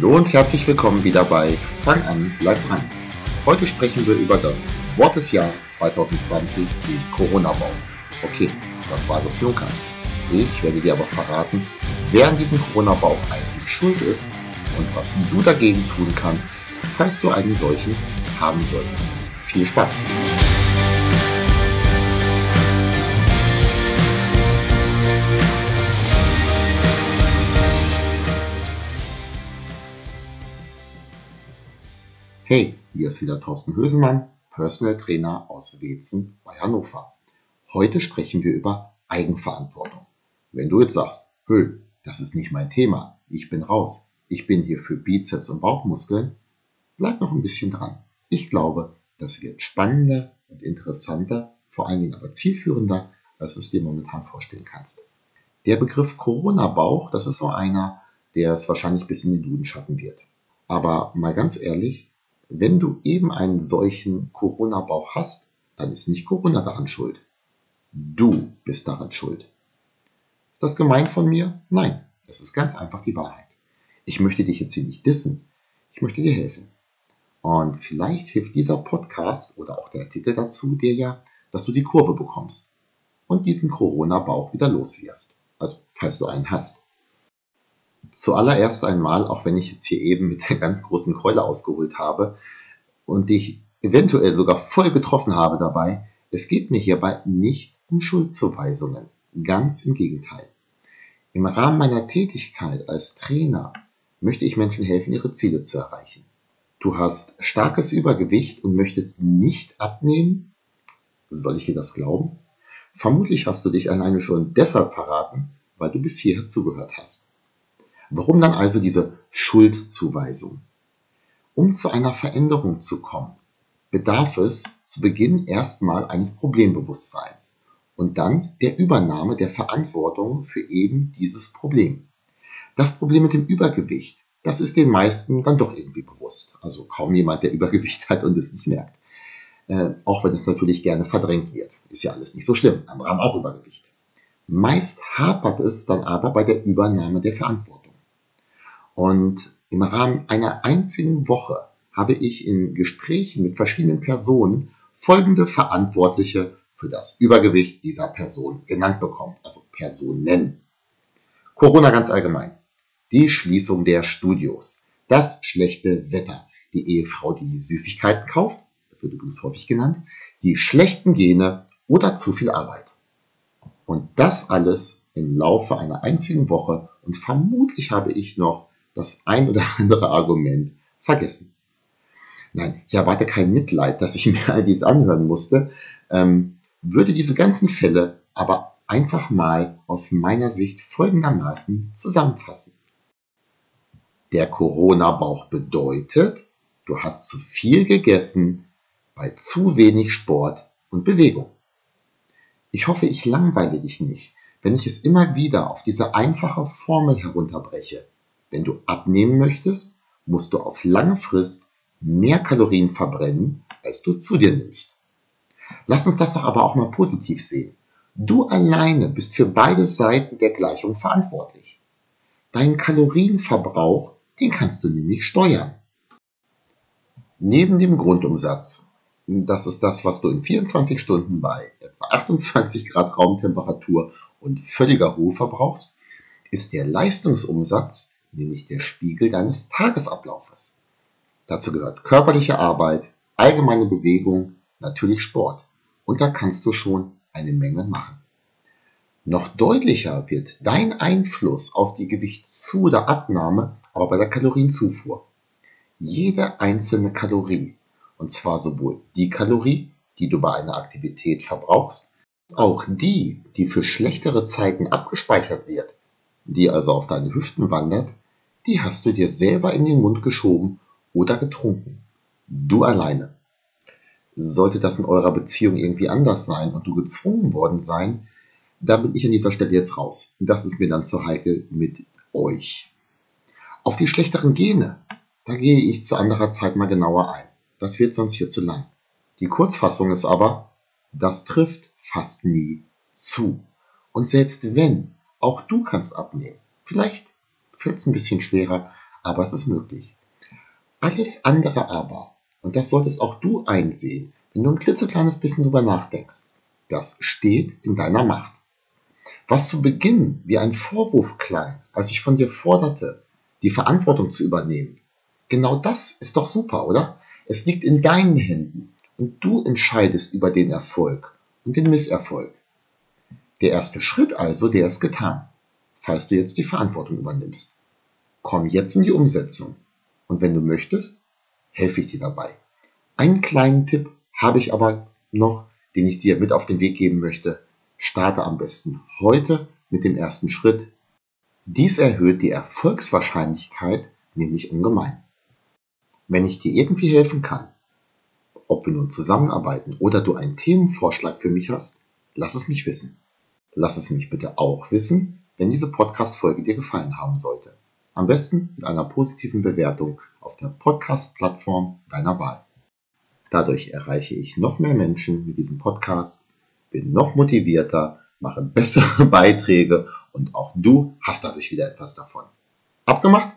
Hallo und herzlich willkommen wieder bei Fang an, bleib dran. Heute sprechen wir über das Wort des Jahres 2020, den Corona-Bau. Okay, das war geflunkert. Ich werde dir aber verraten, wer an diesem Corona-Bau eigentlich schuld ist und was du dagegen tun kannst, falls du einen solchen haben solltest. Viel Spaß! Hey, hier ist wieder Thorsten Hösemann, Personal Trainer aus Wetzen bei Hannover. Heute sprechen wir über Eigenverantwortung. Wenn du jetzt sagst, Höh, das ist nicht mein Thema, ich bin raus, ich bin hier für Bizeps und Bauchmuskeln, bleib noch ein bisschen dran. Ich glaube, das wird spannender und interessanter, vor allen Dingen aber zielführender, als du es dir momentan vorstellen kannst. Der Begriff Corona-Bauch, das ist so einer, der es wahrscheinlich bis in die Duden schaffen wird. Aber mal ganz ehrlich, wenn du eben einen solchen Corona-Bauch hast, dann ist nicht Corona daran schuld. Du bist daran schuld. Ist das gemein von mir? Nein, es ist ganz einfach die Wahrheit. Ich möchte dich jetzt hier nicht dissen. Ich möchte dir helfen. Und vielleicht hilft dieser Podcast oder auch der Artikel dazu dir ja, dass du die Kurve bekommst und diesen Corona-Bauch wieder los wirst. Also, falls du einen hast. Zuallererst einmal, auch wenn ich jetzt hier eben mit der ganz großen Keule ausgeholt habe und dich eventuell sogar voll getroffen habe dabei, es geht mir hierbei nicht um Schuldzuweisungen. Ganz im Gegenteil. Im Rahmen meiner Tätigkeit als Trainer möchte ich Menschen helfen, ihre Ziele zu erreichen. Du hast starkes Übergewicht und möchtest nicht abnehmen? Soll ich dir das glauben? Vermutlich hast du dich alleine schon deshalb verraten, weil du bis hierher zugehört hast. Warum dann also diese Schuldzuweisung? Um zu einer Veränderung zu kommen, bedarf es zu Beginn erstmal eines Problembewusstseins und dann der Übernahme der Verantwortung für eben dieses Problem. Das Problem mit dem Übergewicht, das ist den meisten dann doch irgendwie bewusst. Also kaum jemand, der Übergewicht hat und es nicht merkt. Äh, auch wenn es natürlich gerne verdrängt wird. Ist ja alles nicht so schlimm. Andere haben auch Übergewicht. Meist hapert es dann aber bei der Übernahme der Verantwortung. Und im Rahmen einer einzigen Woche habe ich in Gesprächen mit verschiedenen Personen folgende Verantwortliche für das Übergewicht dieser Person genannt bekommen, also Personen. Corona ganz allgemein. Die Schließung der Studios. Das schlechte Wetter. Die Ehefrau, die Süßigkeiten kauft. Das wird übrigens häufig genannt. Die schlechten Gene oder zu viel Arbeit. Und das alles im Laufe einer einzigen Woche. Und vermutlich habe ich noch das ein oder andere Argument vergessen. Nein, ich erwarte kein Mitleid, dass ich mir all dies anhören musste, ähm, würde diese ganzen Fälle aber einfach mal aus meiner Sicht folgendermaßen zusammenfassen. Der Corona-Bauch bedeutet, du hast zu viel gegessen bei zu wenig Sport und Bewegung. Ich hoffe, ich langweile dich nicht, wenn ich es immer wieder auf diese einfache Formel herunterbreche. Wenn du abnehmen möchtest, musst du auf lange Frist mehr Kalorien verbrennen, als du zu dir nimmst. Lass uns das doch aber auch mal positiv sehen. Du alleine bist für beide Seiten der Gleichung verantwortlich. Deinen Kalorienverbrauch, den kannst du nämlich steuern. Neben dem Grundumsatz, das ist das, was du in 24 Stunden bei etwa 28 Grad Raumtemperatur und völliger Ruhe verbrauchst, ist der Leistungsumsatz nämlich der Spiegel deines Tagesablaufes. Dazu gehört körperliche Arbeit, allgemeine Bewegung, natürlich Sport. Und da kannst du schon eine Menge machen. Noch deutlicher wird dein Einfluss auf die Gewichtszu- oder Abnahme aber bei der Kalorienzufuhr. Jede einzelne Kalorie, und zwar sowohl die Kalorie, die du bei einer Aktivität verbrauchst, auch die, die für schlechtere Zeiten abgespeichert wird, die also auf deine Hüften wandert, die hast du dir selber in den Mund geschoben oder getrunken. Du alleine. Sollte das in eurer Beziehung irgendwie anders sein und du gezwungen worden sein, da bin ich an dieser Stelle jetzt raus. Das ist mir dann zu heikel mit euch. Auf die schlechteren Gene, da gehe ich zu anderer Zeit mal genauer ein. Das wird sonst hier zu lang. Die Kurzfassung ist aber, das trifft fast nie zu. Und selbst wenn, auch du kannst abnehmen. Vielleicht fällt es ein bisschen schwerer, aber es ist möglich. Alles andere aber, und das solltest auch du einsehen, wenn du ein klitzekleines bisschen drüber nachdenkst, das steht in deiner Macht. Was zu Beginn wie ein Vorwurf klang, als ich von dir forderte, die Verantwortung zu übernehmen, genau das ist doch super, oder? Es liegt in deinen Händen und du entscheidest über den Erfolg und den Misserfolg. Der erste Schritt also, der ist getan, falls du jetzt die Verantwortung übernimmst. Komm jetzt in die Umsetzung und wenn du möchtest, helfe ich dir dabei. Einen kleinen Tipp habe ich aber noch, den ich dir mit auf den Weg geben möchte. Starte am besten heute mit dem ersten Schritt. Dies erhöht die Erfolgswahrscheinlichkeit nämlich ungemein. Wenn ich dir irgendwie helfen kann, ob wir nun zusammenarbeiten oder du einen Themenvorschlag für mich hast, lass es mich wissen. Lass es mich bitte auch wissen, wenn diese Podcast-Folge dir gefallen haben sollte. Am besten mit einer positiven Bewertung auf der Podcast-Plattform deiner Wahl. Dadurch erreiche ich noch mehr Menschen mit diesem Podcast, bin noch motivierter, mache bessere Beiträge und auch du hast dadurch wieder etwas davon. Abgemacht?